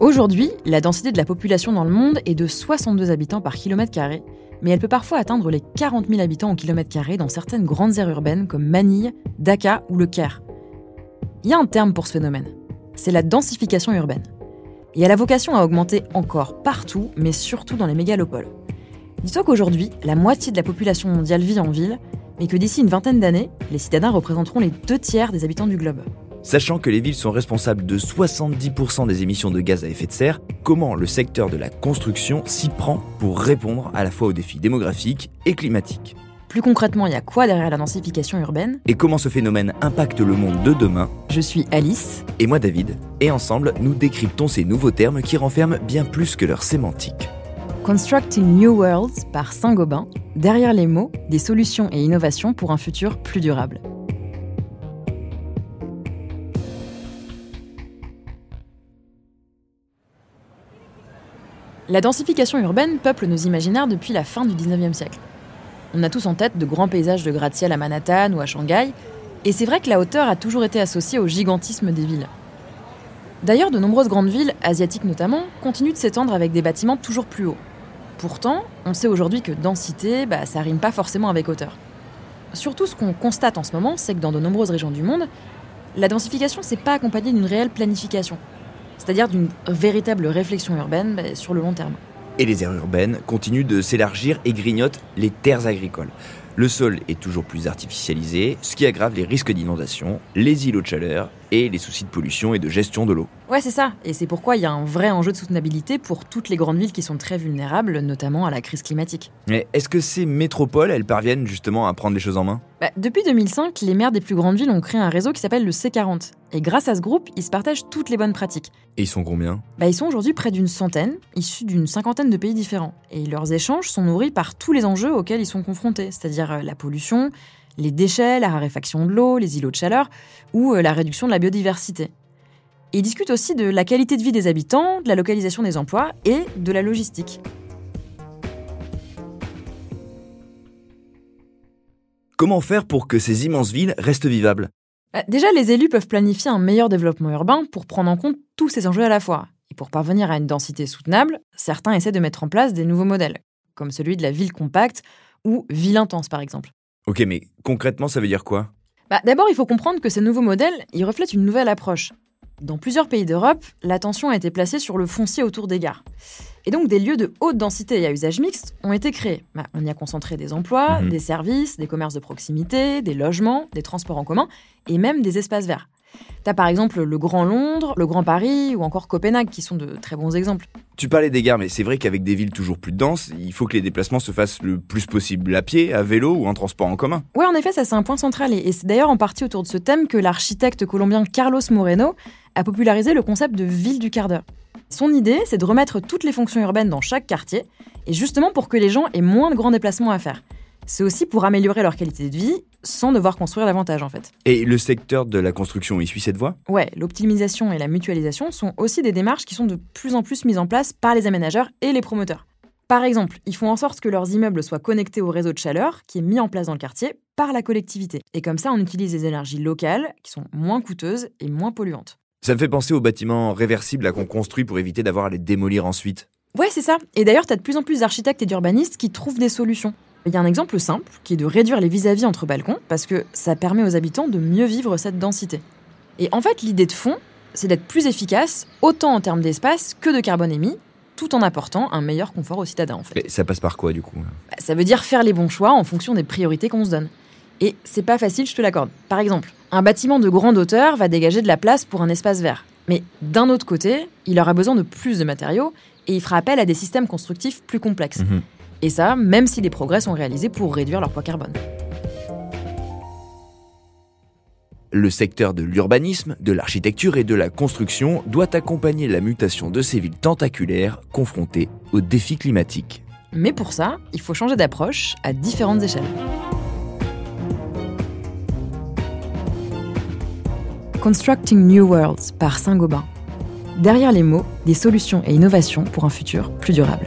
Aujourd'hui, la densité de la population dans le monde est de 62 habitants par kilomètre carré, mais elle peut parfois atteindre les 40 000 habitants au kilomètre carré dans certaines grandes aires urbaines comme Manille, Dhaka ou Le Caire. Il y a un terme pour ce phénomène. C'est la densification urbaine. Et elle a vocation à augmenter encore partout, mais surtout dans les mégalopoles. Dis-toi qu'aujourd'hui, la moitié de la population mondiale vit en ville, mais que d'ici une vingtaine d'années, les citadins représenteront les deux tiers des habitants du globe. Sachant que les villes sont responsables de 70% des émissions de gaz à effet de serre, comment le secteur de la construction s'y prend pour répondre à la fois aux défis démographiques et climatiques Plus concrètement, il y a quoi derrière la densification urbaine? Et comment ce phénomène impacte le monde de demain? Je suis Alice. Et moi David. Et ensemble, nous décryptons ces nouveaux termes qui renferment bien plus que leur sémantique. Constructing New Worlds par Saint-Gobain, derrière les mots, des solutions et innovations pour un futur plus durable. La densification urbaine peuple nos imaginaires depuis la fin du 19e siècle. On a tous en tête de grands paysages de gratte-ciel à Manhattan ou à Shanghai, et c'est vrai que la hauteur a toujours été associée au gigantisme des villes. D'ailleurs, de nombreuses grandes villes, asiatiques notamment, continuent de s'étendre avec des bâtiments toujours plus hauts. Pourtant, on sait aujourd'hui que densité, bah, ça rime pas forcément avec hauteur. Surtout, ce qu'on constate en ce moment, c'est que dans de nombreuses régions du monde, la densification s'est pas accompagnée d'une réelle planification c'est-à-dire d'une véritable réflexion urbaine bah, sur le long terme. Et les aires urbaines continuent de s'élargir et grignotent les terres agricoles. Le sol est toujours plus artificialisé, ce qui aggrave les risques d'inondation, les îlots de chaleur et les soucis de pollution et de gestion de l'eau. Ouais, c'est ça. Et c'est pourquoi il y a un vrai enjeu de soutenabilité pour toutes les grandes villes qui sont très vulnérables, notamment à la crise climatique. Mais est-ce que ces métropoles, elles parviennent justement à prendre les choses en main? Bah, Depuis 2005, les maires des plus grandes villes ont créé un réseau qui s'appelle le C40. Et grâce à ce groupe, ils se partagent toutes les bonnes pratiques. Et ils sont combien? Bah, Ils sont aujourd'hui près d'une centaine, issus d'une cinquantaine de pays différents. Et leurs échanges sont nourris par tous les enjeux auxquels ils sont confrontés, c'est-à-dire euh, la pollution, les déchets, la raréfaction de l'eau, les îlots de chaleur ou euh, la réduction de la biodiversité. ils discutent aussi de la qualité de vie des habitants, de la localisation des emplois et de la logistique. Comment faire pour que ces immenses villes restent vivables? Bah, Déjà, les élus peuvent planifier un meilleur développement urbain pour prendre en compte tous ces enjeux à la fois. Et pour parvenir à une densité soutenable, certains essaient de mettre en place des nouveaux modèles, comme celui de la ville compacte ou ville intense par exemple. Ok, mais concrètement, ça veut dire quoi? Bah, D'abord, il faut comprendre que ces nouveaux modèles, ils reflètent une nouvelle approche. Dans plusieurs pays d'Europe, l'attention a été placée sur le foncier autour des gares. Et donc, des lieux de haute densité et à usage mixte ont été créés. Bah, on y a concentré des emplois, mhm. des services, des commerces de proximité, des logements, des transports en commun et même des espaces verts. T'as par exemple le Grand Londres, le Grand Paris ou encore Copenhague qui sont de très bons exemples. Tu parlais des gares, mais c'est vrai qu'avec des villes toujours plus denses, il faut que les déplacements se fassent le plus possible à pied, à vélo ou en transport en commun. Ouais, en effet, ça c'est un point central et c'est d'ailleurs en partie autour de ce thème que l'architecte colombien Carlos Moreno a popularisé le concept de ville du quart d'heure. Son idée, c'est de remettre toutes les fonctions urbaines dans chaque quartier, et justement pour que les gens aient moins de grands déplacements à faire. C'est aussi pour améliorer leur qualité de vie sans devoir construire davantage en fait. Et le secteur de la construction, il suit cette voie? Ouais, l'optimisation et la mutualisation sont aussi des démarches qui sont de plus en plus mises en place par les aménageurs et les promoteurs. Par exemple, ils font en sorte que leurs immeubles soient connectés au réseau de chaleur qui est mis en place dans le quartier par la collectivité. Et comme ça, on utilise des énergies locales qui sont moins coûteuses et moins polluantes. Ça me fait penser aux bâtiments réversibles qu'on construit pour éviter d'avoir à les démolir ensuite. Ouais, c'est ça. Et d'ailleurs, tu as de plus en plus d'architectes et d'urbanistes qui trouvent des solutions. Il y a un exemple simple qui est de réduire les vis-à-vis entre balcons parce que ça permet aux habitants de mieux vivre cette densité. Et en fait, l'idée de fond, c'est d'être plus efficace, autant en termes d'espace que de carbone émis, tout en apportant un meilleur confort aux citadins. En fait. Mais ça passe par quoi du coup? Bah, Ça veut dire faire les bons choix en fonction des priorités qu'on se donne. Et c'est pas facile, je te l'accorde. Par exemple, un bâtiment de grande hauteur va dégager de la place pour un espace vert. Mais d'un autre côté, il aura besoin de plus de matériaux et il fera appel à des systèmes constructifs plus complexes. Mhm. Et ça, même si des progrès sont réalisés pour réduire leur poids carbone. Le secteur de l'urbanisme, de l'architecture et de la construction doit accompagner la mutation de ces villes tentaculaires confrontées aux défis climatiques. Mais pour ça, il faut changer d'approche à différentes échelles. Constructing New Worlds par Saint-Gobain. Derrière les mots, des solutions et innovations pour un futur plus durable.